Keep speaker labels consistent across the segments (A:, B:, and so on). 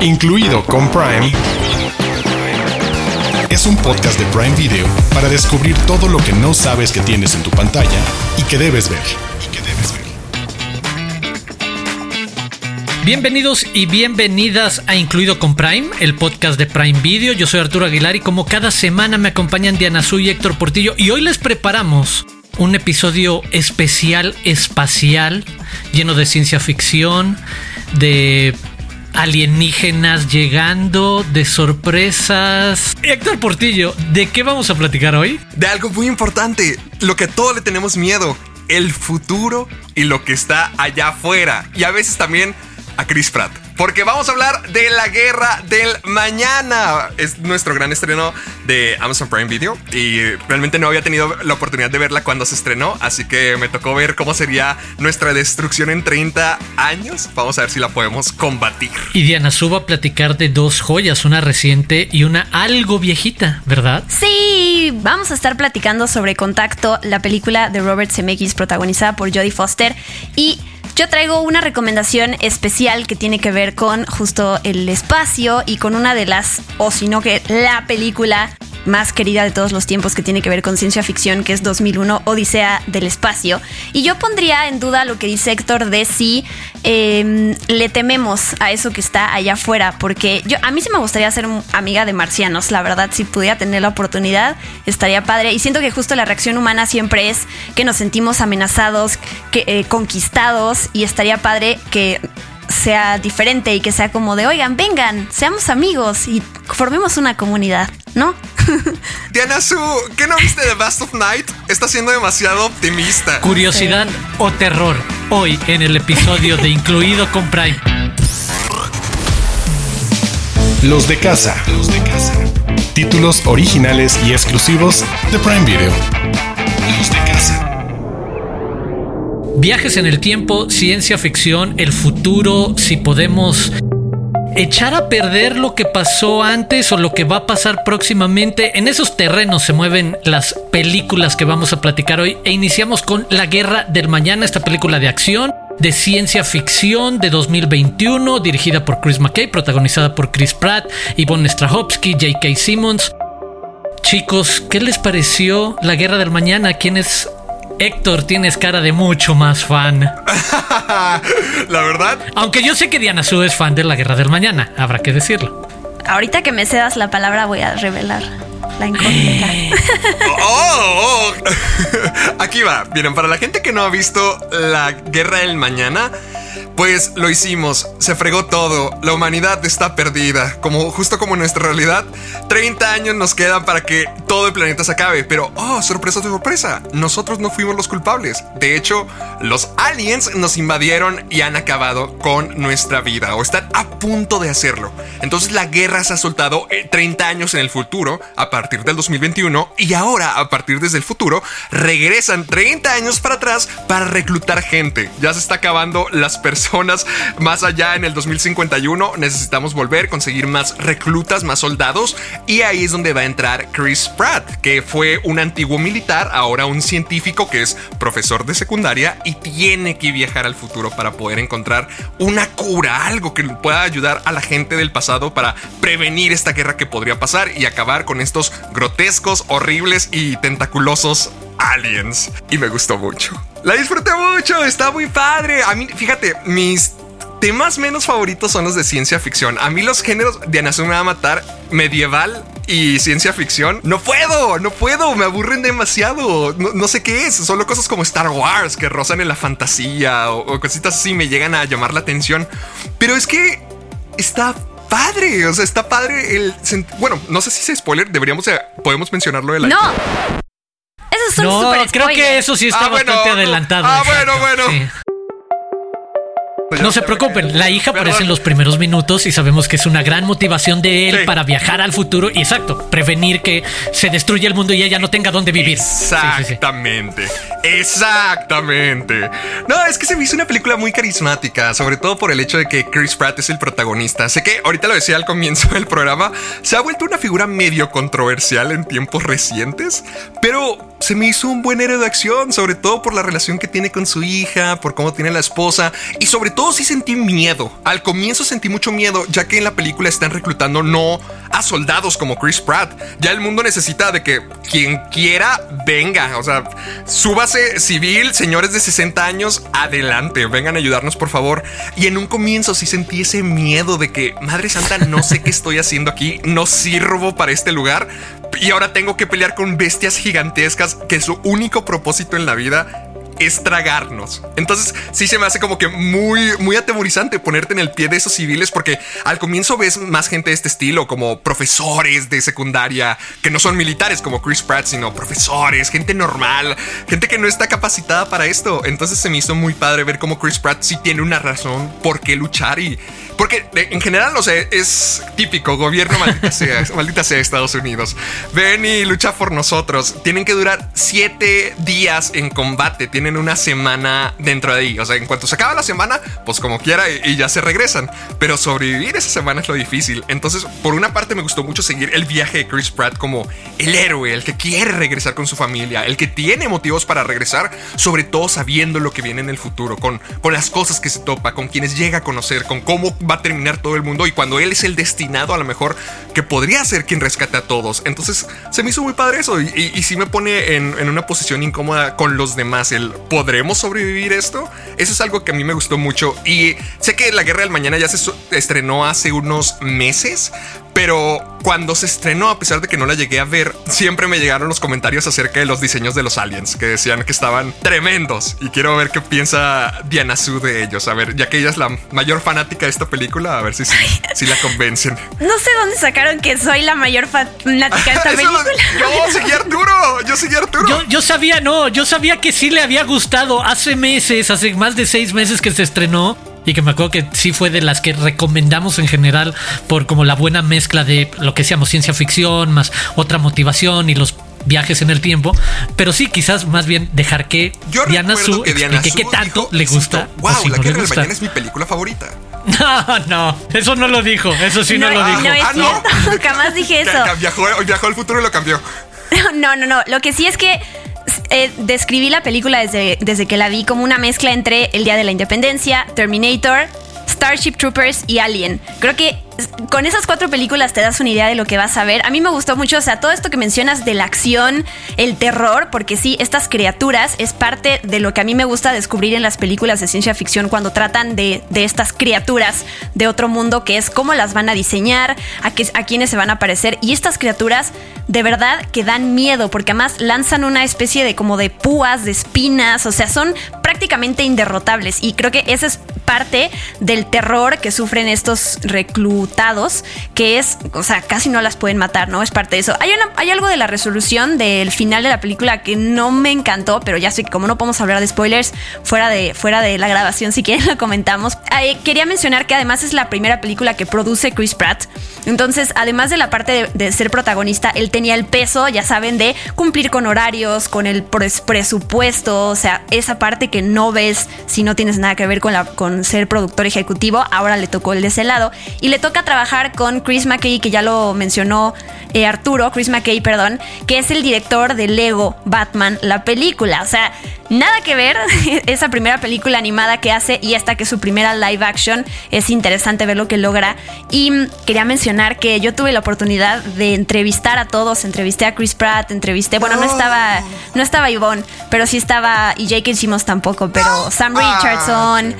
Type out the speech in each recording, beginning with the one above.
A: incluido con Prime, es un podcast de Prime Video para descubrir todo lo que no sabes que tienes en tu pantalla y que debes ver.
B: Bienvenidos y bienvenidas a Incluido con Prime, el podcast de Prime Video. Yo soy Arturo Aguilar y como cada semana me acompañan Diana Su y Héctor Portillo y hoy les preparamos un episodio especial espacial lleno de ciencia ficción, de alienígenas llegando, de sorpresas. Héctor Portillo, ¿de qué vamos a platicar hoy?
C: De algo muy importante, lo que a todos le tenemos miedo, el futuro y lo que está allá afuera. Y a veces también a Chris Pratt. Porque vamos a hablar de la guerra del mañana. Es nuestro gran estreno de Amazon Prime Video. Y realmente no había tenido la oportunidad de verla cuando se estrenó. Así que me tocó ver cómo sería nuestra destrucción en 30 años. Vamos a ver si la podemos combatir.
B: Y Diana Su va a platicar de dos joyas, una reciente y una algo viejita, ¿verdad?
D: Sí, vamos a estar platicando sobre Contacto, la película de Robert Zemeckis protagonizada por Jodie Foster. Y yo traigo una recomendación especial que tiene que ver con justo el espacio y con una de las, o si no que la película más querida de todos los tiempos que tiene que ver con ciencia ficción, que es 2001, Odisea del Espacio. Y yo pondría en duda lo que dice Héctor de si em, le tememos a eso que está allá afuera, porque yo a mí sí me gustaría ser amiga de marcianos, la verdad, si pudiera tener la oportunidad, estaría padre. Y siento que justo la reacción humana siempre es que nos sentimos amenazados, que, eh, conquistados, y estaría padre que sea diferente y que sea como de, oigan, vengan, seamos amigos y formemos una comunidad, ¿no?
C: Diana Su, ¿qué no viste de Best of Night? Está siendo demasiado optimista.
B: Curiosidad o terror, hoy en el episodio de Incluido con Prime.
A: Los de casa. Los de casa. Títulos originales y exclusivos de Prime Video.
B: Viajes en el tiempo, ciencia ficción, el futuro, si podemos echar a perder lo que pasó antes o lo que va a pasar próximamente. En esos terrenos se mueven las películas que vamos a platicar hoy e iniciamos con La Guerra del Mañana, esta película de acción de ciencia ficción de 2021, dirigida por Chris McKay, protagonizada por Chris Pratt, Yvonne Strahovski, J.K. Simmons. Chicos, ¿qué les pareció La Guerra del Mañana? ¿Quién es Héctor, tienes cara de mucho más fan.
C: la verdad.
B: Aunque yo sé que Diana Su es fan de la Guerra del Mañana, habrá que decirlo.
D: Ahorita que me cedas la palabra voy a revelar la incógnita.
C: oh, oh. Aquí va. Miren, para la gente que no ha visto la Guerra del Mañana, pues lo hicimos, se fregó todo, la humanidad está perdida, como justo como nuestra realidad, 30 años nos quedan para que todo el planeta se acabe, pero oh, sorpresa sorpresa, nosotros no fuimos los culpables. De hecho, los aliens nos invadieron y han acabado con nuestra vida o están a punto de hacerlo. Entonces la guerra se ha soltado 30 eh, años en el futuro, a partir del 2021, y ahora a partir desde el futuro regresan 30 años para atrás para reclutar gente. Ya se está acabando las personas más allá en el 2051. Necesitamos volver, conseguir más reclutas, más soldados. Y ahí es donde va a entrar Chris Pratt, que fue un antiguo militar, ahora un científico que es profesor de secundaria y tiene que viajar al futuro para poder encontrar una cura, algo que pueda ayudar a la gente del pasado para prevenir esta guerra que podría pasar y acabar con estos grotescos, horribles y tentaculosos aliens. Y me gustó mucho. La disfruté mucho, está muy padre. A mí, fíjate, mis temas menos favoritos son los de ciencia ficción. A mí los géneros de Anasu me va a matar medieval y ciencia ficción. No puedo, no puedo, me aburren demasiado. No, sé qué es, solo cosas como Star Wars que rozan en la fantasía o, o cositas así me llegan a llamar la atención. Pero es que está padre, o sea, está padre el... Bueno, no sé si es spoiler, deberíamos, eh, podemos mencionarlo de la...
D: No
B: no, creo que eso sí está ah, bastante adelantado.
C: Ah, bueno, bueno.
B: No se preocupen, la hija aparece en los primeros minutos y sabemos que es una gran motivación de él para viajar al futuro y exacto, prevenir que se destruya el mundo y ella no tenga dónde vivir.
C: Exactamente. Exactamente. No, es que se me hizo una película muy carismática, sobre todo por el hecho de que Chris Pratt es el protagonista. Sé que ahorita lo decía al comienzo del programa, se ha vuelto una figura medio controversial en tiempos recientes, pero se me hizo un buen héroe de acción, sobre todo por la relación que tiene con su hija, por cómo tiene la esposa y sobre todo sí sentí miedo. Al comienzo sentí mucho miedo, ya que en la película están reclutando no a soldados como Chris Pratt. Ya el mundo necesita de que quien quiera venga, o sea, súbase civil, señores de 60 años, adelante, vengan a ayudarnos por favor. Y en un comienzo sí sentí ese miedo de que, Madre Santa, no sé qué estoy haciendo aquí, no sirvo para este lugar y ahora tengo que pelear con bestias gigantescas que su único propósito en la vida es tragarnos. Entonces sí se me hace como que muy, muy atemorizante ponerte en el pie de esos civiles porque al comienzo ves más gente de este estilo, como profesores de secundaria, que no son militares como Chris Pratt, sino profesores, gente normal, gente que no está capacitada para esto. Entonces se me hizo muy padre ver cómo Chris Pratt sí tiene una razón por qué luchar y porque en general, no sé, es típico, gobierno maldita sea, maldita sea Estados Unidos. Ven y lucha por nosotros. Tienen que durar siete días en combate, tienen una semana dentro de ahí. O sea, en cuanto se acaba la semana, pues como quiera y, ya se regresan. Pero sobrevivir esa semana es lo difícil. Entonces, por una parte me gustó mucho seguir el viaje de Chris Pratt como el héroe, el que quiere regresar con su familia, el que tiene motivos para regresar, sobre todo sabiendo lo que viene en el futuro, con, con las cosas que se topa, con quienes llega a conocer, con cómo va a terminar todo el mundo y cuando él es el destinado a lo mejor que podría ser quien rescate a todos. Entonces se me hizo muy padre eso y, y, sí me pone en, en, una posición incómoda con los demás. El ¿podremos sobrevivir esto? Eso es algo que a mí me gustó mucho y sé que La Guerra del Mañana ya se estrenó hace unos meses, pero cuando se estrenó, a pesar de que no la llegué a ver, siempre me llegaron los comentarios acerca de los diseños de los aliens, que decían que estaban tremendos. Y quiero ver qué piensa Diana Su de ellos. A ver, ya que ella es la mayor fanática de esta película, a ver si, si, la convencen.
D: No sé dónde sacaron que soy la mayor fanática de esta película.
C: yo seguí Arturo, yo seguí Arturo.
B: Yo, yo sabía, no, yo sabía que sí le había gustado hace meses, hace más de seis meses que se estrenó y que me acuerdo que sí fue de las que recomendamos en general por como la buena mezcla de lo que decíamos ciencia ficción más otra motivación y los viajes en el tiempo, pero sí quizás más bien dejar que Diana Su que explique qué tanto le gusta.
C: wow, La no Guerra del Mañana es mi película favorita.
B: No, no, eso no lo dijo, eso sí no, lo dijo.
D: No es ah, cierto, jamás dije eso.
C: Viajó, viajó al futuro y lo cambió.
D: No, no, no. Lo que sí es que eh, describí la película desde, desde que la vi como una mezcla entre El Día de la Independencia, Terminator, Starship Troopers y Alien. Creo que con esas cuatro películas te das una idea de lo que vas a ver. A mí me gustó mucho, o sea, todo esto que mencionas de la acción, el terror, porque sí, estas criaturas es parte de lo que a mí me gusta descubrir en las películas de ciencia ficción cuando tratan de, estas criaturas de otro mundo, que es cómo las van a diseñar, a, qué, a quiénes se van a aparecer. Y estas criaturas de verdad que dan miedo, porque además lanzan una especie de como de púas, de espinas, o sea, son prácticamente inderrotables. Y creo que esa es parte del terror que sufren estos que es, o sea, casi no las pueden matar, ¿no? Es parte de eso. Hay, algo de la resolución del final de la película que no me encantó, pero ya sé que como no podemos hablar de spoilers fuera de, fuera de la grabación, si quieren lo comentamos. quería mencionar que además es la primera película que produce Chris Pratt. Entonces, además de la parte de, ser protagonista, él tenía el peso, ya saben, de cumplir con horarios, con el presupuesto, o sea, esa parte que no ves si no tienes nada que ver con con ser productor ejecutivo, ahora le tocó el de ese lado. Y le toca trabajar con Chris McKay, que ya lo mencionó eh, Arturo, Chris McKay, perdón, que es el director de Lego Batman, la película. O sea, nada que ver esa primera película animada que hace y esta que es su primera live action. Es interesante ver lo que logra. Y mm, quería mencionar que yo tuve la oportunidad de entrevistar a todos. Entrevisté a Chris Pratt, entrevisté, bueno, no estaba, no estaba Yvonne, pero sí estaba, y Jake hicimos tampoco, pero Sam ah, Richardson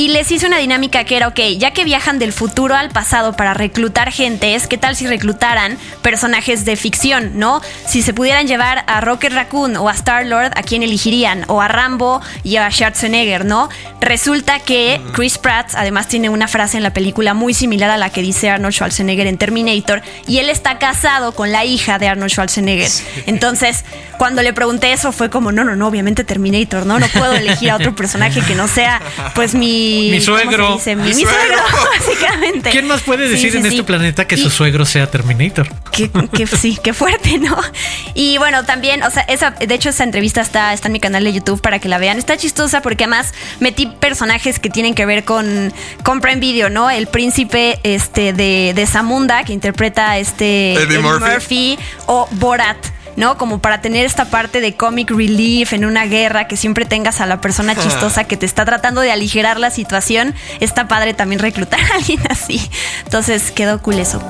D: y les hice una dinámica que era, ok, ya que viajan del futuro al pasado para reclutar gentes, ¿qué tal si reclutaran personajes de ficción, no? Si se pudieran llevar a Rocket Raccoon o a Star-Lord, ¿a quién elegirían? O a Rambo y a Schwarzenegger, ¿no? Resulta que Chris Pratt además tiene una frase en la película muy similar a la que dice Arnold Schwarzenegger en Terminator y él está casado con la hija de Arnold Schwarzenegger. Entonces, cuando le pregunté eso fue como, no, no, no, obviamente Terminator, ¿no? No puedo elegir a otro personaje que no sea pues mi mi...
B: Mi suegro.
D: ¿cómo se dice? Mi, suegro, básicamente.
B: ¿Quién más puede decir
D: sí,
B: en
D: sí.
B: este planeta que
D: Y-
B: su suegro sea Terminator?
D: que, que sí, qué fuerte, ¿no? Y bueno, también, o sea, esa, de hecho, esa entrevista está, está en mi canal de YouTube para que la vean. Está chistosa porque además metí personajes que tienen que ver con, con Prime Video, ¿no? El príncipe este, de, de Zamunda, que interpreta a este
C: Eddie Murphy.
D: o Borat. ¿No? Como para tener esta parte de comic relief en una guerra, que siempre tengas a la persona chistosa que te está tratando de aligerar la situación. Está padre también reclutar a alguien así. Entonces quedó cool eso.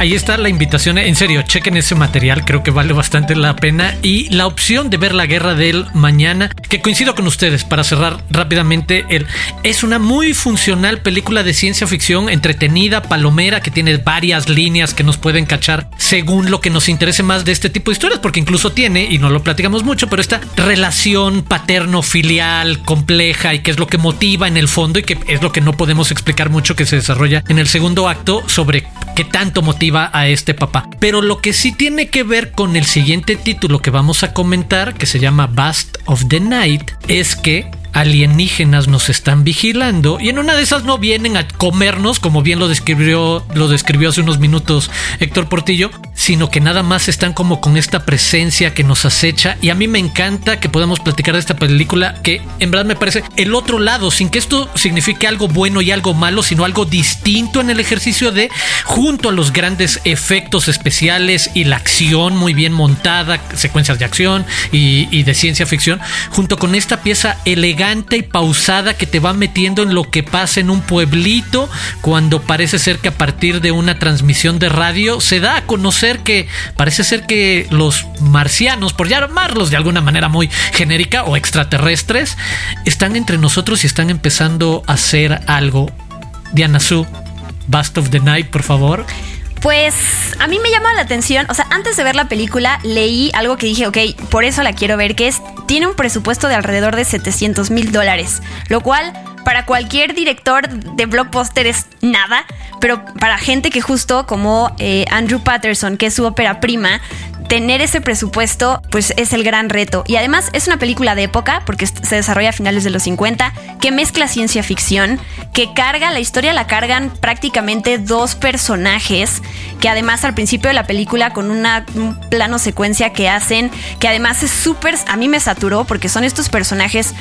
B: Ahí está la invitación. En serio, chequen ese material. Creo que vale bastante la pena. Y la opción de ver la guerra del mañana, que coincido con ustedes para cerrar rápidamente. Es una muy funcional película de ciencia ficción, entretenida, palomera, que tiene varias líneas que nos pueden cachar según lo que nos interese más de este tipo de historias, porque incluso tiene, y no lo platicamos mucho, pero esta relación paterno-filial compleja y que es lo que motiva en el fondo y que es lo que no podemos explicar mucho que se desarrolla en el segundo acto sobre qué tanto motiva a este papá. Pero lo que sí tiene que ver con el siguiente título que vamos a comentar, que se llama Bast of the Night, es que alienígenas nos están vigilando y en una de esas no vienen a comernos como bien lo describió lo describió hace unos minutos Héctor Portillo sino que nada más están como con esta presencia que nos acecha. Y a mí me encanta que podamos platicar de esta película que en verdad me parece el otro lado sin que esto signifique algo bueno y algo malo sino algo distinto en el ejercicio de junto a los grandes efectos especiales y la acción muy bien montada secuencias de acción y, y de ciencia ficción junto con esta pieza elegante y pausada que te va metiendo en lo que pasa en un pueblito cuando parece ser que a partir de una transmisión de radio se da a conocer que parece ser que los marcianos, por llamarlos de alguna manera muy genérica o extraterrestres, están entre nosotros y están empezando a hacer algo. Diana Su, Bast of the Night, por favor.
D: Pues a mí me llama la atención, o sea, antes de ver la película leí algo que dije, ok, por eso la quiero ver, que es, tiene un presupuesto de alrededor de 700 mil dólares, lo cual para cualquier director de blockbuster es nada, pero para gente que justo como eh, Andrew Patterson, que es su ópera prima, tener ese presupuesto pues es el gran reto. Y además es una película de época, porque se desarrolla a finales de los 50, que mezcla ciencia ficción, que carga, la historia la cargan prácticamente dos personajes, que además al principio de la película con una, un plano secuencia que hacen, que además es súper, a mí me saturó, porque son estos personajes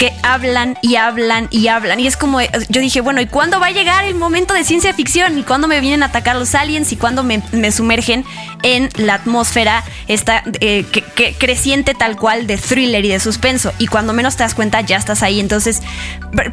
D: que hablan y hablan y hablan. Y es como, yo dije, bueno, ¿y cuándo va a llegar el momento de ciencia ficción? ¿Y cuándo me vienen a atacar los aliens? ¿Y cuándo me, me sumergen en la atmósfera esta eh, que creciente tal cual de thriller y de suspenso? Y cuando menos te das cuenta, ya estás ahí. Entonces,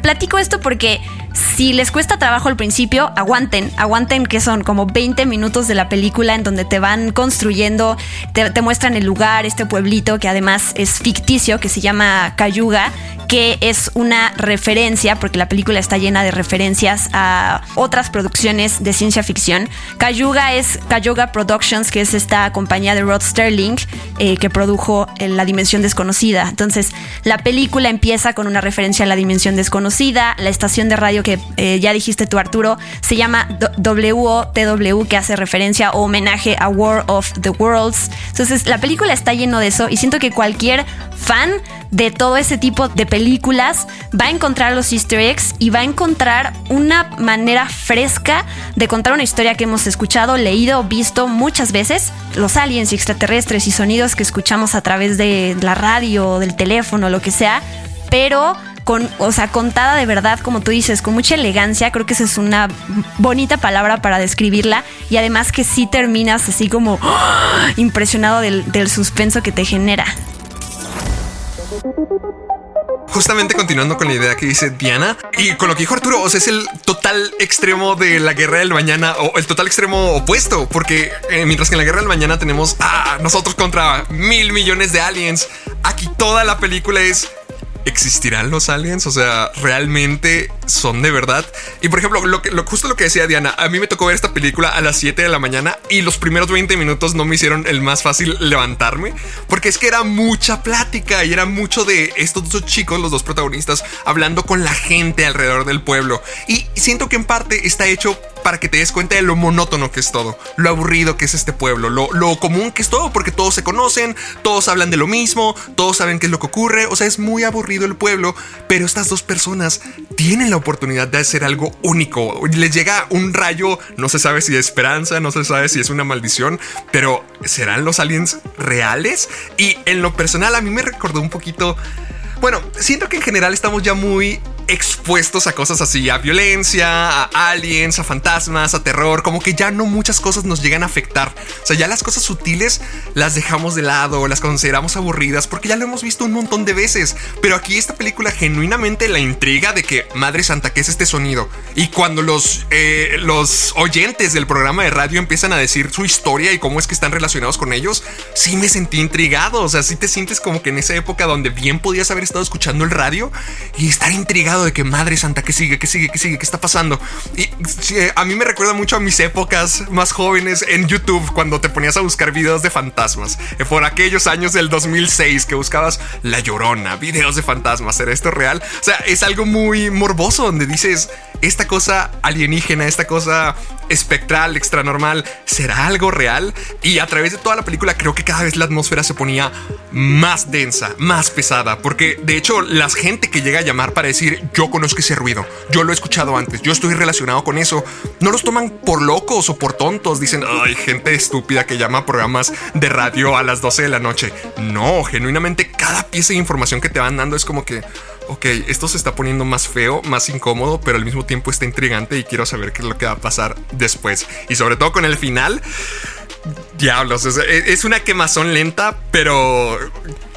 D: platico esto porque si les cuesta trabajo al principio, aguanten, aguanten que son como 20 minutos de la película en donde te van construyendo, te, te muestran el lugar, este pueblito que además es ficticio, que se llama Cayuga que es una referencia, porque la película está llena de referencias a otras producciones de ciencia ficción. Cayuga es Cayuga Productions, que es esta compañía de Rod Sterling eh, que produjo La Dimensión Desconocida. Entonces, la película empieza con una referencia a La Dimensión Desconocida. La estación de radio que eh, ya dijiste tú, Arturo, se llama WOTW, que hace referencia o homenaje a War of the Worlds. Entonces, la película está lleno de eso y siento que cualquier fan de todo ese tipo de películas va a encontrar los easter eggs y va a encontrar una manera fresca de contar una historia que hemos escuchado, leído, visto muchas veces. Los aliens y extraterrestres y sonidos que escuchamos a través de la radio, del teléfono, lo que sea, pero con, o sea, contada de verdad, como tú dices, con mucha elegancia, creo que esa es una bonita palabra para describirla y además que sí terminas así como ¡oh! impresionado del, del suspenso que te genera.
C: Justamente continuando con la idea que dice Diana y con lo que dijo Arturo, o sea, es el total extremo de la guerra del mañana o el total extremo opuesto, porque eh, mientras que en la guerra del mañana tenemos a nosotros contra mil millones de aliens, aquí toda la película es ¿Existirán los aliens? O sea, ¿realmente son de verdad? Y por ejemplo, lo que, justo lo que decía Diana, a mí me tocó ver esta película a las 7 de la mañana y los primeros 20 minutos no me hicieron el más fácil levantarme, porque es que era mucha plática y era mucho de estos dos chicos, los dos protagonistas, hablando con la gente alrededor del pueblo. Y siento que en parte está hecho para que te des cuenta de lo monótono que es todo, lo aburrido que es este pueblo, lo, lo común que es todo, porque todos se conocen, todos hablan de lo mismo, todos saben qué es lo que ocurre, o sea, es muy aburrido el pueblo, pero estas dos personas tienen la oportunidad de hacer algo único, les llega un rayo, no se sabe si de esperanza, no se sabe si es una maldición, pero ¿serán los aliens reales? Y en lo personal a mí me recordó un poquito... Bueno, siento que en general estamos ya muy expuestos a cosas así, a violencia, a aliens, a fantasmas, a terror, como que ya no muchas cosas nos llegan a afectar. O sea, ya las cosas sutiles las dejamos de lado, las consideramos aburridas porque ya lo hemos visto un montón de veces. Pero aquí esta película genuinamente la intriga de que, Madre Santa, ¿qué es este sonido? Y cuando los, eh, los oyentes del programa de radio empiezan a decir su historia y cómo es que están relacionados con ellos, sí me sentí intrigado. O sea, sí te sientes como que en esa época donde bien podías haber estado escuchando el radio y estar intrigado de que madre santa, que sigue, que sigue, que sigue, que está pasando. Y a mí me recuerda mucho a mis épocas más jóvenes en YouTube cuando te ponías a buscar videos de fantasmas. Eh, por aquellos años del 2006 que buscabas La Llorona, videos de fantasmas, ¿será esto real? O sea, es algo muy morboso donde dices, esta cosa alienígena, esta cosa espectral, extranormal, ¿será algo real? Y a través de toda la película creo que cada vez la atmósfera se ponía más densa, más pesada, porque de hecho la gente que llega a llamar para decir yo conozco ese ruido, yo lo he escuchado antes, yo estoy relacionado con eso, no los toman por locos o por tontos, dicen, ay, gente estúpida que llama programas de radio a las 12 de la noche. No, genuinamente cada pieza de información que te van dando es como que ok, esto se está poniendo más feo, más incómodo, pero al mismo tiempo está intrigante y quiero saber qué es lo que va a pasar después. Y sobre todo con el final. Diablos, es, una quemazón lenta, pero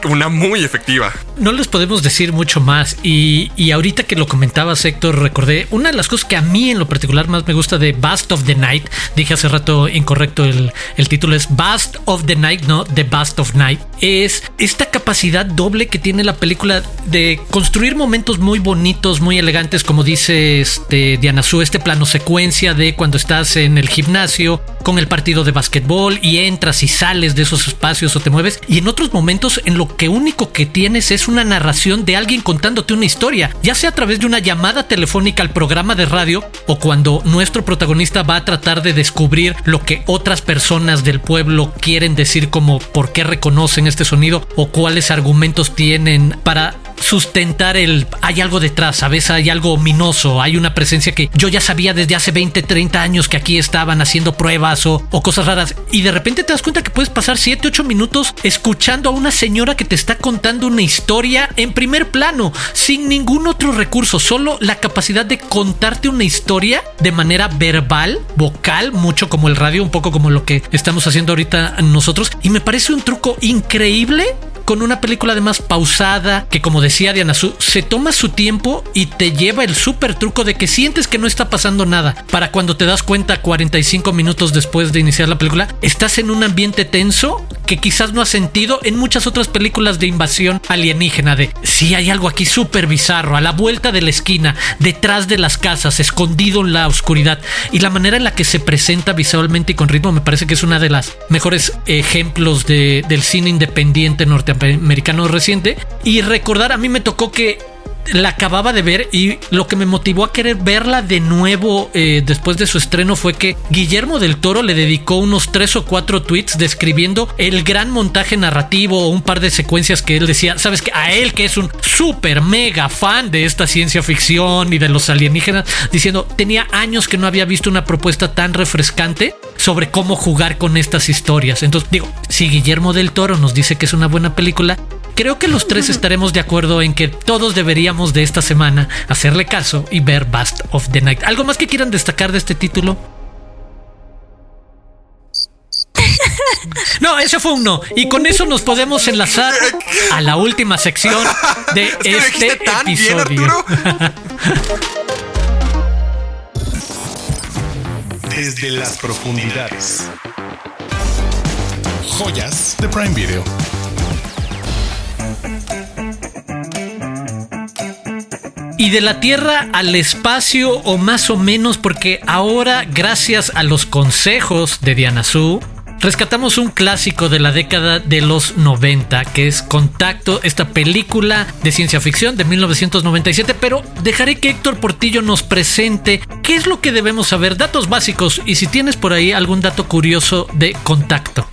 C: una muy efectiva.
B: No les podemos decir mucho más. Y, y, ahorita que lo comentabas, Héctor, recordé una de las cosas que a mí en lo particular más me gusta de Bast of the Night. Dije hace rato incorrecto, el, el título es Bast of the Night, no The Bast of Night. Es esta capacidad doble que tiene la película de construir momentos muy bonitos, muy elegantes, como dice este Diana Su, este plano secuencia de cuando estás en el gimnasio con el partido de básquetbol y entras y sales de esos espacios o te mueves. Y en otros momentos en lo que único que tienes es una narración de alguien contándote una historia, ya sea a través de una llamada telefónica al programa de radio o cuando nuestro protagonista va a tratar de descubrir lo que otras personas del pueblo quieren decir como por qué reconocen este sonido o cuáles argumentos tienen para sustentar el hay algo detrás, ¿sabes? Hay algo ominoso, hay una presencia que yo ya sabía desde hace 20, 30 años que aquí estaban haciendo pruebas o, o cosas raras y de repente te das cuenta que puedes pasar 7, 8 minutos escuchando a una señora que te está contando una historia en primer plano, sin ningún otro recurso, solo la capacidad de contarte una historia de manera verbal, vocal, mucho como el radio, un poco como lo que estamos haciendo ahorita nosotros y me parece un truco increíble con una película además pausada, que como decía Diana Su, se toma su tiempo y te lleva el súper truco de que sientes que no está pasando nada. Para cuando te das cuenta 45 minutos después de iniciar la película, estás en un ambiente tenso que quizás no has sentido en muchas otras películas de invasión alienígena, de si hay algo aquí súper bizarro, a la vuelta de la esquina, detrás de las casas, escondido en la oscuridad. Y la manera en la que se presenta visualmente y con ritmo me parece que es una de las mejores ejemplos de, del cine independiente norteamericano americano reciente. Y recordar, a mí me tocó que la acababa de ver y lo que me motivó a querer verla de nuevo eh, después de su estreno fue que Guillermo del Toro le dedicó unos tres o cuatro tweets describiendo el gran montaje narrativo o un par de secuencias que él decía, sabes que a él que es un súper mega fan de esta ciencia ficción y de los alienígenas, diciendo, tenía años que no había visto una propuesta tan refrescante sobre cómo jugar con estas historias. Entonces digo, si Guillermo del Toro nos dice que es una buena película, creo que los tres estaremos de acuerdo en que todos deberíamos de esta semana hacerle caso y ver Bast of the Night. ¿Algo más que quieran destacar de este título? No, ese fue un no. Y con eso nos podemos enlazar a la última sección de este episodio.
A: Desde las profundidades. Joyas de Prime Video.
B: Y de la Tierra al espacio o más o menos porque ahora gracias a los consejos de Diana Su rescatamos un clásico de la década de los 90, que es Contacto, esta película de ciencia ficción de 1997, pero dejaré que Héctor Portillo nos presente qué es lo que debemos saber, datos básicos y si tienes por ahí algún dato curioso de Contacto.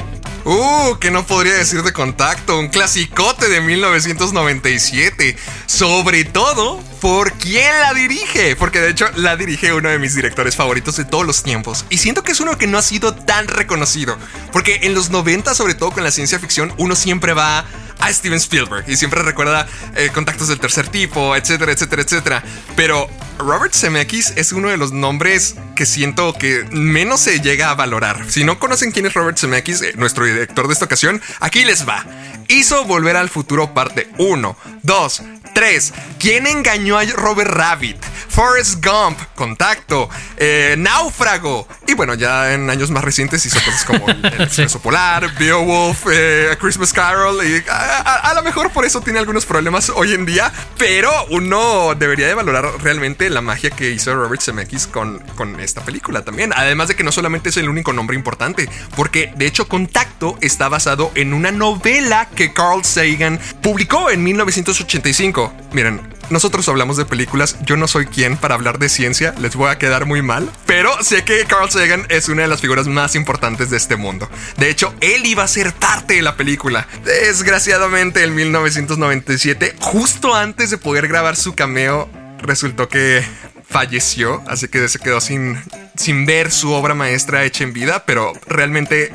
C: Uh, que no podría decir de contacto, un clasicote de 1997. Sobre todo por quién la dirige, porque de hecho la dirige uno de mis directores favoritos de todos los tiempos. Y siento que es uno que no ha sido tan reconocido, porque en los 90, sobre todo con la ciencia ficción, uno siempre va a Steven Spielberg y siempre recuerda eh, contactos del tercer tipo, etcétera, etcétera, etcétera. Pero Robert Zemeckis es uno de los nombres que siento que menos se llega a valorar. Si no conocen quién es Robert Zemeckis, eh, nuestro director de esta ocasión, aquí les va. Hizo Volver al Futuro parte 1, 2, 3. ¿Quién engañó a Robert Rabbit? Forrest Gump, Contacto, eh, Náufrago. Y bueno, ya en años más recientes hizo cosas como El, Expreso Polar, Beowulf, eh, Christmas Carol. Y a, lo mejor por eso tiene algunos problemas hoy en día. Pero uno debería de valorar realmente la magia que hizo Robert Zemeckis con, con esta película también. Además de que no solamente es el único nombre importante, porque de hecho Contacto está basado en una novela que Carl Sagan publicó en 1985. Miren, nosotros hablamos de películas, yo no soy quien para hablar de ciencia, les voy a quedar muy mal, pero sé que Carl Sagan es una de las figuras más importantes de este mundo. De hecho, él iba a ser parte de la película. Desgraciadamente, en 1997, justo antes de poder grabar su cameo, resultó que falleció, así que se quedó sin, sin ver su obra maestra hecha en vida, pero realmente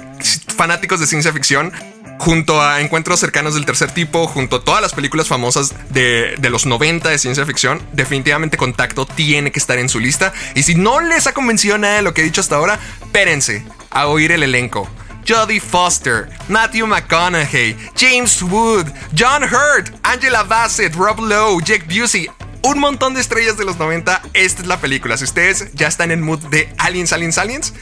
C: fanáticos de ciencia ficción junto a Encuentros cercanos del tercer tipo, junto a todas las películas famosas de, los 90 de ciencia ficción, definitivamente Contacto tiene que estar en su lista. Y si no les ha convencido nada de lo que he dicho hasta ahora, espérense a oír el elenco. Jodie Foster, Matthew McConaughey, James Wood, John Hurt, Angela Bassett, Rob Lowe, Jake Busey, un montón de estrellas de los 90. Esta es la película. Si ustedes ya están en mood de Aliens, Aliens, Aliens,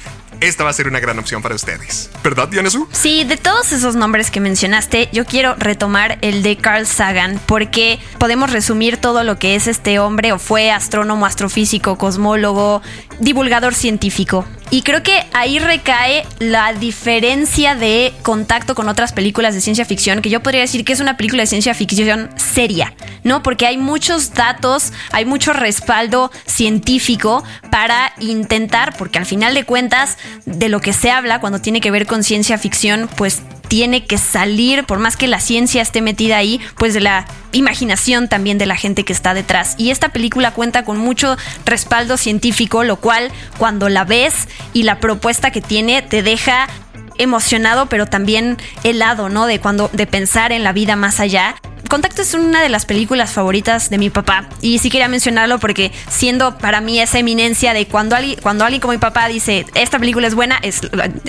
C: esta va a ser una gran opción para ustedes. ¿Verdad, Su?
D: Sí, de todos esos nombres que mencionaste, yo quiero retomar el de Carl Sagan, porque podemos resumir todo lo que es este hombre o fue astrónomo, astrofísico, cosmólogo, divulgador científico. Y creo que ahí recae la diferencia de contacto con otras películas de ciencia ficción, que yo podría decir que es una película de ciencia ficción seria, ¿no? Porque hay muchos datos, hay mucho respaldo científico para intentar, porque al final de cuentas, de lo que se habla cuando tiene que ver con ciencia ficción, pues tiene que salir, por más que la ciencia esté metida ahí, pues de la imaginación también de la gente que está detrás. Y esta película cuenta con mucho respaldo científico, lo cual cuando la ves y la propuesta que tiene te deja emocionado, pero también helado, ¿no? De cuando de pensar en la vida más allá. Contacto es una de las películas favoritas de mi papá y sí quería mencionarlo porque siendo para mí esa eminencia de cuando alguien, cuando alguien como mi papá dice esta película es buena, es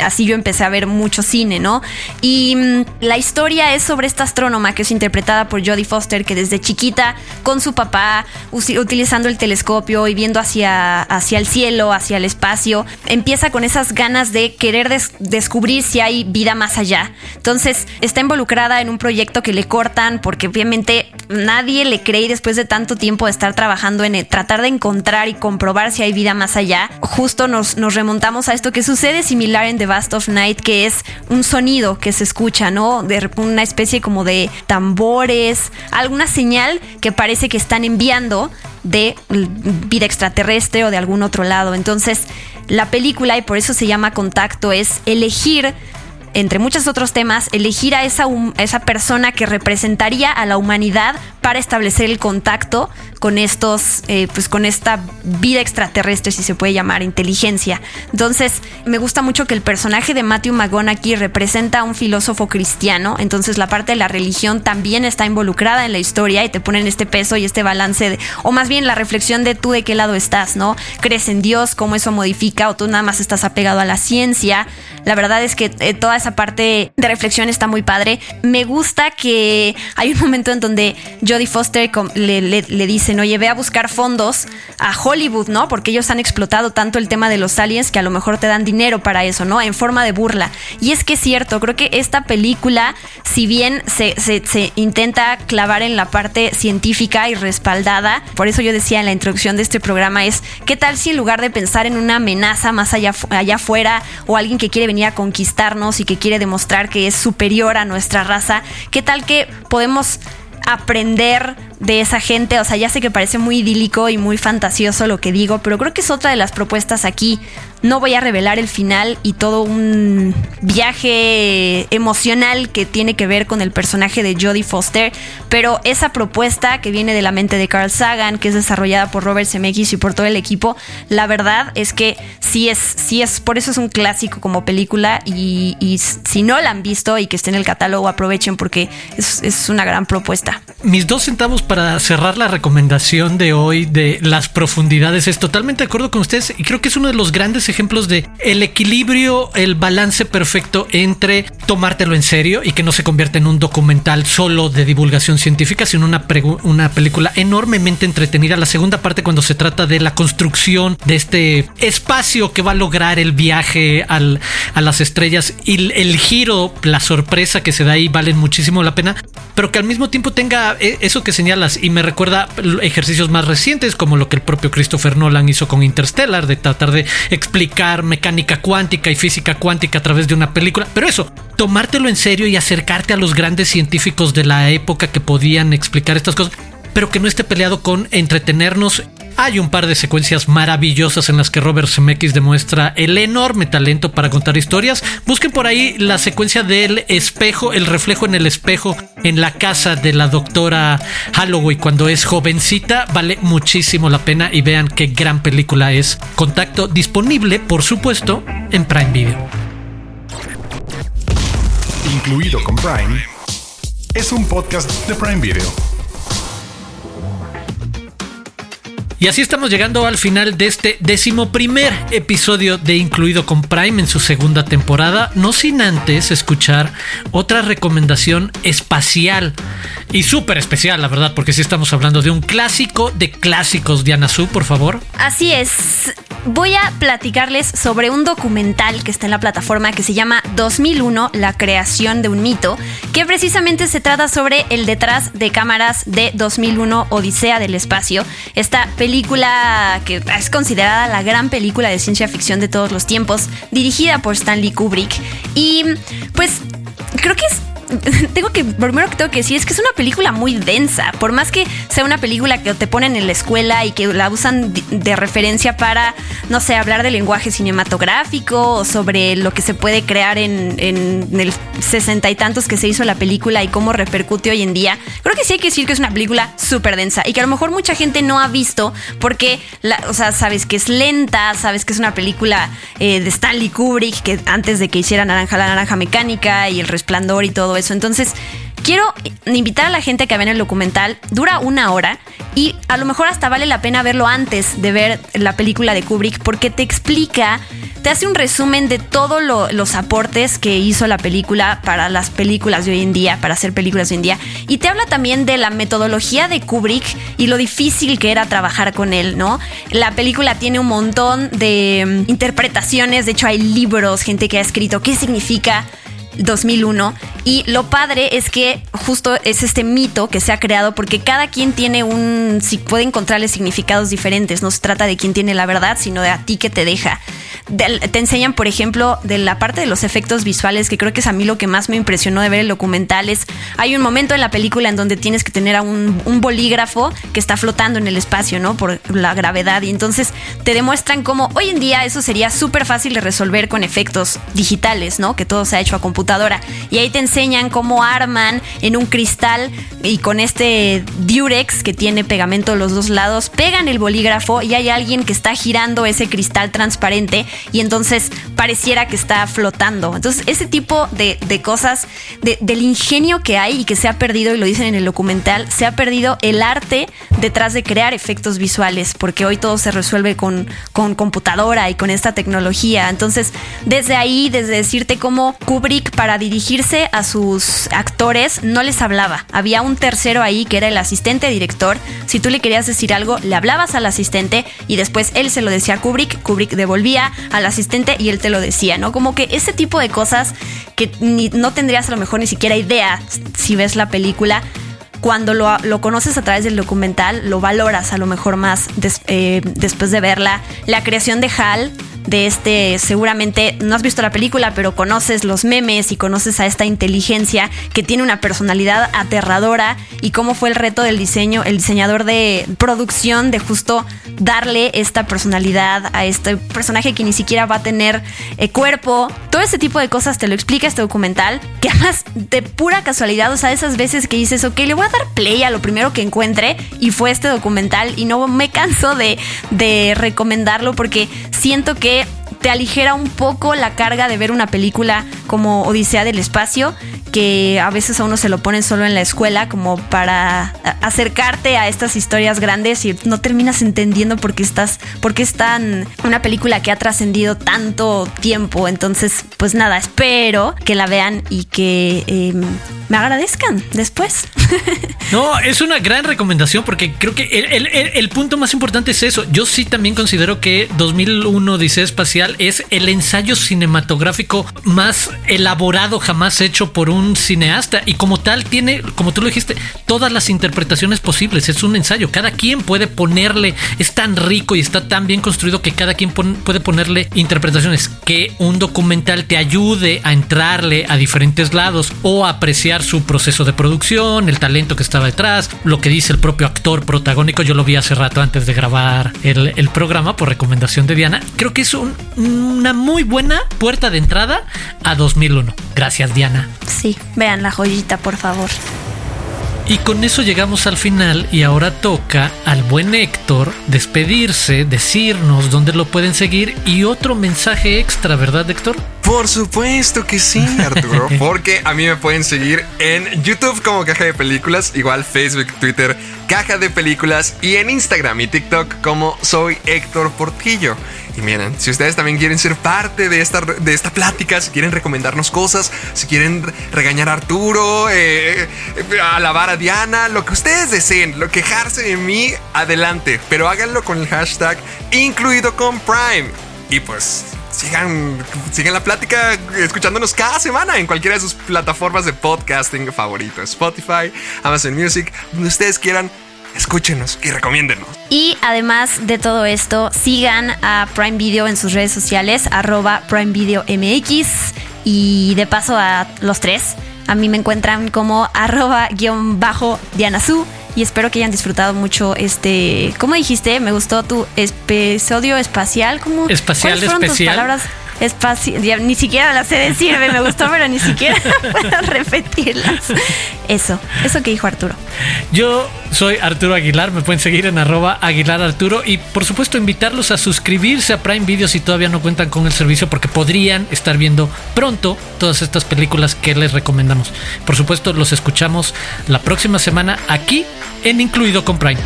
D: así yo empecé a ver mucho cine, ¿no? Y mm, la historia es sobre esta astrónoma que es interpretada por Jodie Foster que desde chiquita con su papá utilizando el telescopio y viendo hacia, hacia el cielo, hacia el espacio, empieza con esas ganas de querer descubrir si hay vida más allá. Entonces está involucrada en un proyecto que le cortan porque obviamente nadie le cree después de tanto tiempo de estar trabajando en tratar de encontrar y comprobar si hay vida más allá, justo nos, nos remontamos a esto que sucede similar en The Vast of Night, que es un sonido que se escucha, ¿no? De una especie como de tambores, alguna señal que parece que están enviando de vida extraterrestre o de algún otro lado. Entonces, la película, y por eso se llama Contacto, es elegir entre muchos otros temas, elegir a esa, esa persona que representaría a la humanidad para establecer el contacto con estos, eh, pues con esta vida extraterrestre, si se puede llamar, inteligencia. Entonces, me gusta mucho que el personaje de Matthew McGonaghy representa a un filósofo cristiano, entonces la parte de la religión también está involucrada en la historia y te ponen este peso y este balance, de, o más bien la reflexión de tú de qué lado estás, ¿no? ¿Crees en Dios? ¿Cómo eso modifica? ¿O tú nada más estás apegado a la ciencia? La verdad es que eh, toda esa parte de reflexión está muy padre. Me gusta que hay un momento en donde Jodie Foster le, le, dicen, oye, ve a buscar fondos a Hollywood, ¿no? Porque ellos han explotado tanto el tema de los aliens que a lo mejor te dan dinero para eso, ¿no? En forma de burla. Y es que es cierto, creo que esta película, si bien se, se intenta clavar en la parte científica y respaldada, por eso yo decía en la introducción de este programa, es, ¿qué tal si en lugar de pensar en una amenaza más allá, allá afuera o alguien que quiere venir a conquistarnos y que quiere demostrar que es superior a nuestra raza, ¿qué tal que podemos aprender de esa gente. O sea, ya sé que parece muy idílico y muy fantasioso lo que digo, pero creo que es otra de las propuestas aquí. No voy a revelar el final y todo un viaje emocional que tiene que ver con el personaje de Jodie Foster, pero esa propuesta que viene de la mente de Carl Sagan, que es desarrollada por Robert Zemeckis y por todo el equipo, la verdad es que sí es, sí es, por eso es un clásico como película y, si no la han visto y que esté en el catálogo, aprovechen porque es, es una gran propuesta.
B: Mis dos centavos para cerrar la recomendación de hoy de las profundidades, es totalmente de acuerdo con ustedes y creo que es uno de los grandes ejemplos de el equilibrio, el balance perfecto entre tomártelo en serio y que no se convierta en un documental solo de divulgación científica, sino una, una película enormemente entretenida. La segunda parte cuando se trata de la construcción de este espacio que va a lograr el viaje al, a las estrellas y el giro, la sorpresa que se da ahí valen muchísimo la pena, pero que al mismo tiempo tenga eh, eso que señala y me recuerda ejercicios más recientes como lo que el propio Christopher Nolan hizo con Interstellar, de tratar de explicar mecánica cuántica y física cuántica a través de una película. Pero eso, tomártelo en serio y acercarte a los grandes científicos de la época que podían explicar estas cosas pero que no esté peleado con entretenernos. Hay un par de secuencias maravillosas en las que Robert Zemeckis demuestra el enorme talento para contar historias. Busquen por ahí la secuencia del espejo, el reflejo en el espejo en la casa de la doctora Holloway cuando es jovencita. Vale muchísimo la pena y vean qué gran película es. Contacto disponible, por supuesto, en Prime Video.
A: Incluido con Prime. Es un podcast de Prime Video.
B: Y así estamos llegando al final de este decimoprimer episodio de Incluido con Prime en su segunda temporada, no sin antes escuchar otra recomendación espacial y súper especial, la verdad, porque sí estamos hablando de un clásico de clásicos, Diana Su, por favor.
D: Así es. Voy a platicarles sobre un documental que está en la plataforma que se llama 2001, la creación de un mito, que precisamente se trata sobre el detrás de cámaras de 2001, Odisea del Espacio. Esta película que es considerada la gran película de ciencia ficción de todos los tiempos, dirigida por Stanley Kubrick. Y pues creo que es tengo que, primero que tengo que decir es que es una película muy densa. Por más que sea una película que te ponen en la escuela y que la usan de referencia para, no sé, hablar de lenguaje cinematográfico o sobre lo que se puede crear en, el sesenta y tantos que se hizo la película y cómo repercute hoy en día. Creo que sí hay que decir que es una película súper densa y que a lo mejor mucha gente no ha visto porque, o sea, sabes que es lenta, sabes que es una película eh, de Stanley Kubrick que antes de que hiciera Naranja la Naranja Mecánica y El Resplandor y todo eso entonces, quiero invitar a la gente que vea el documental. Dura una hora y a lo mejor hasta vale la pena verlo antes de ver la película de Kubrick porque te explica, te hace un resumen de todos los aportes que hizo la película para las películas de hoy en día, para hacer películas de hoy en día. Y te habla también de la metodología de Kubrick y lo difícil que era trabajar con él, ¿no? La película tiene un montón de mm, interpretaciones, de hecho hay libros, gente que ha escrito qué significa 2001 y lo padre es que justo es este mito que se ha creado porque cada quien tiene un si puede encontrarle significados diferentes. No se trata de quién tiene la verdad sino de a ti que te deja. Te enseñan por ejemplo de la parte de los efectos visuales que creo que es a mí lo que más me impresionó de ver el documental es hay un momento en la película en donde tienes que tener a un, un bolígrafo que está flotando en el espacio no por la gravedad. Y entonces te demuestran cómo hoy en día eso sería súper fácil de resolver con efectos digitales no que todo se ha hecho a computadora y ahí te enseñan cómo arman en un cristal y con este Durex que tiene pegamento a los dos lados, pegan el bolígrafo y hay alguien que está girando ese cristal transparente y entonces pareciera que está flotando. Entonces, ese tipo de, cosas, del ingenio que hay y que se ha perdido, y lo dicen en el documental, se ha perdido el arte detrás de crear efectos visuales, porque hoy todo se resuelve con, con computadora y con esta tecnología. Entonces, desde ahí, desde decirte cómo Kubrick para dirigirse a sus actores no les hablaba. Había un tercero ahí que era el asistente director. Si tú le querías decir algo, le hablabas al asistente y después él se lo decía a Kubrick, Kubrick devolvía al asistente y él te lo decía, ¿no? Como que ese tipo de cosas que no tendrías a lo mejor ni siquiera idea si ves la película, cuando lo, conoces a través del documental, lo valoras a lo mejor más eh, después de verla. La creación de Hal de este, seguramente no has visto la película, pero conoces los memes y conoces a esta inteligencia que tiene una personalidad aterradora y cómo fue el reto del diseño, el diseñador de producción de justo darle esta personalidad a este personaje que ni siquiera va a tener eh, cuerpo. Todo ese tipo de cosas te lo explica este documental, que además de pura casualidad, o sea, esas veces que dices, ok, le voy a dar play a lo primero que encuentre y fue este documental y no me canso de, de recomendarlo porque siento que te aligera un poco la carga de ver una película como Odisea del Espacio, que a veces a uno se lo ponen solo en la escuela como para acercarte a estas historias grandes y no terminas entendiendo por qué estás, por qué es tan una película que ha trascendido tanto tiempo. Entonces, pues nada, espero que la vean y que em, me agradezcan después.
B: No, es una gran recomendación porque creo que el, punto más importante es eso. Yo sí también considero que 2001 Dice Espacial es el ensayo cinematográfico más elaborado jamás hecho por un cineasta y como tal tiene, como tú lo dijiste, todas las interpretaciones posibles. Es un ensayo. Cada quien puede ponerle, es tan rico y está tan bien construido que cada quien puede ponerle interpretaciones. Que un documental te ayude a entrarle a diferentes lados o apreciar su proceso de producción, el talento que está detrás, lo que dice el propio actor protagónico. Yo lo vi hace rato antes de grabar el, programa por recomendación de Diana. Creo que es una muy buena puerta de entrada a 2001. Gracias, Diana.
D: Sí, vean la joyita, por favor.
B: Y con eso llegamos al final y ahora toca al buen Héctor despedirse, decirnos dónde lo pueden seguir y otro mensaje extra, ¿verdad Héctor?
C: Por supuesto que sí, Arturo, porque a mí me pueden seguir en YouTube como Caja de Películas, igual Facebook, Twitter, Caja de Películas y en Instagram y TikTok como soy Héctor Portillo. Y miren, si ustedes también quieren ser parte de esta, de esta plática, si quieren recomendarnos cosas, si quieren regañar a Arturo, eh, eh, alabar a Diana, lo que ustedes deseen, lo quejarse de mí, adelante. Pero háganlo con el hashtag incluido con Prime. Y pues sigan, sigan la plática escuchándonos cada semana en cualquiera de sus plataformas de podcasting favoritos. Spotify, Amazon Music, donde ustedes quieran escúchenos y recomiéndenos.
D: Y además de todo esto, sigan a Prime Video en sus redes sociales, arroba Prime Video MX. Y de paso a los tres, a mí me encuentran como arroba guion bajo Diana Su. Y espero que hayan disfrutado mucho este. ¿Cómo dijiste? Me gustó tu episodio espacial. ¿Cómo,
B: espacial especial. palabras?
D: Espacio, ni siquiera las sé decir, me gustó, pero ni siquiera puedo repetirlas. Eso, eso que dijo Arturo.
B: Yo soy Arturo Aguilar, me pueden seguir en arroba Aguilar Arturo y por supuesto invitarlos a suscribirse a Prime Video si todavía no cuentan con el servicio porque podrían estar viendo pronto todas estas películas que les recomendamos. Por supuesto, los escuchamos la próxima semana aquí en Incluido con Prime.